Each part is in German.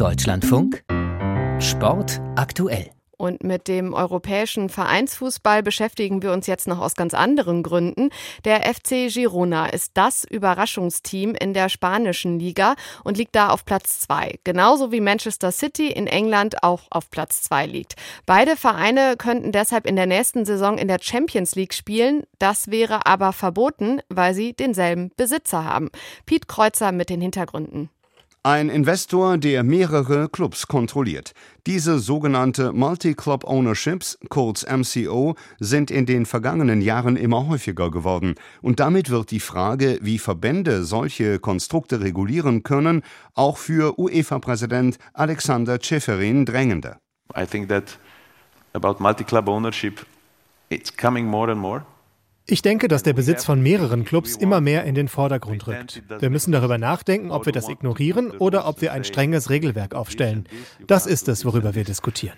Deutschlandfunk Sport aktuell. Und mit dem europäischen Vereinsfußball beschäftigen wir uns jetzt noch aus ganz anderen Gründen. Der FC Girona ist das Überraschungsteam in der spanischen Liga und liegt da auf Platz zwei. Genauso wie Manchester City in England auch auf Platz zwei liegt. Beide Vereine könnten deshalb in der nächsten Saison in der Champions League spielen. Das wäre aber verboten, weil sie denselben Besitzer haben. Piet Kreuzer mit den Hintergründen. Ein Investor, der mehrere Clubs kontrolliert. Diese sogenannte Multi-Club Ownerships, kurz MCO, sind in den vergangenen Jahren immer häufiger geworden. Und damit wird die Frage, wie Verbände solche Konstrukte regulieren können, auch für UEFA-Präsident Alexander Ceferin drängender. I think that about multi-club ownership, it's coming more and more. Ich denke, dass der Besitz von mehreren Clubs immer mehr in den Vordergrund rückt. Wir müssen darüber nachdenken, ob wir das ignorieren oder ob wir ein strenges Regelwerk aufstellen. Das ist es, worüber wir diskutieren.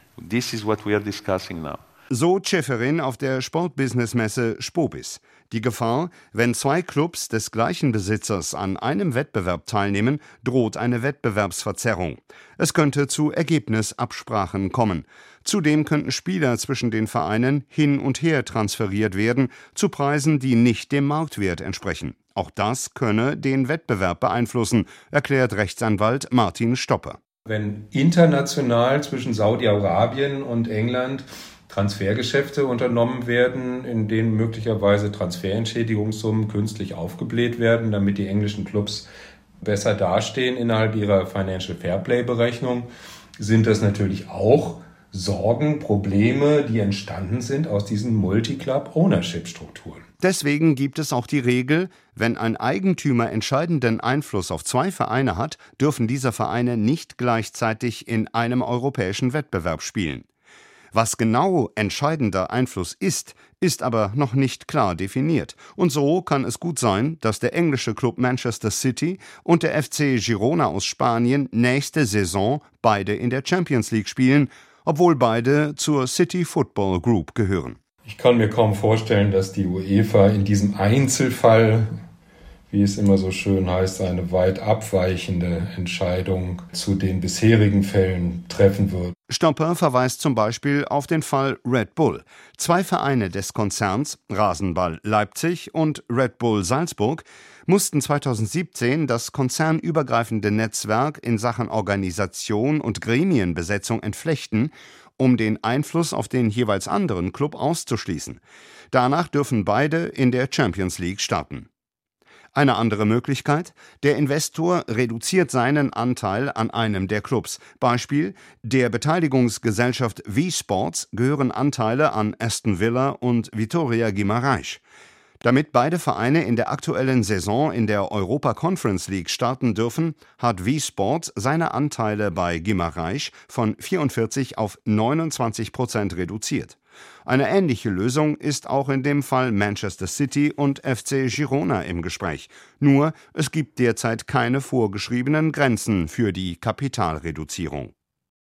So Ceferin auf der Sportbusinessmesse Spobis. Die Gefahr, wenn zwei Clubs des gleichen Besitzers an einem Wettbewerb teilnehmen, droht eine Wettbewerbsverzerrung. Es könnte zu Ergebnisabsprachen kommen. Zudem könnten Spieler zwischen den Vereinen hin und her transferiert werden, zu Preisen, die nicht dem Marktwert entsprechen. Auch das könne den Wettbewerb beeinflussen, erklärt Rechtsanwalt Martin Stopper. Wenn international zwischen Saudi-Arabien und England Transfergeschäfte unternommen werden, in denen möglicherweise Transferentschädigungssummen künstlich aufgebläht werden, damit die englischen Clubs besser dastehen innerhalb ihrer Financial Fairplay Berechnung, sind das natürlich auch Sorgen, Probleme, die entstanden sind aus diesen Multi-Club-Ownership-Strukturen. Deswegen gibt es auch die Regel, wenn ein Eigentümer entscheidenden Einfluss auf zwei Vereine hat, dürfen diese Vereine nicht gleichzeitig in einem europäischen Wettbewerb spielen. Was genau entscheidender Einfluss ist, ist aber noch nicht klar definiert. Und so kann es gut sein, dass der englische Club Manchester City und der FC Girona aus Spanien nächste Saison beide in der Champions League spielen, obwohl beide zur City Football Group gehören. Ich kann mir kaum vorstellen, dass die UEFA in diesem Einzelfall wie es immer so schön heißt, eine weit abweichende Entscheidung zu den bisherigen Fällen treffen wird. Stopper verweist zum Beispiel auf den Fall Red Bull. Zwei Vereine des Konzerns, Rasenball Leipzig und Red Bull Salzburg, mussten 2017 das konzernübergreifende Netzwerk in Sachen Organisation und Gremienbesetzung entflechten, um den Einfluss auf den jeweils anderen Club auszuschließen. Danach dürfen beide in der Champions League starten. Eine andere Möglichkeit, der Investor reduziert seinen Anteil an einem der Clubs. Beispiel, der Beteiligungsgesellschaft V-Sports gehören Anteile an Aston Villa und Vitoria Guimarães. Damit beide Vereine in der aktuellen Saison in der Europa Conference League starten dürfen, hat V-Sports seine Anteile bei Guimarães von 44 auf 29 Prozent reduziert. Eine ähnliche Lösung ist auch in dem Fall Manchester City und FC Girona im Gespräch. Nur es gibt derzeit keine vorgeschriebenen Grenzen für die Kapitalreduzierung.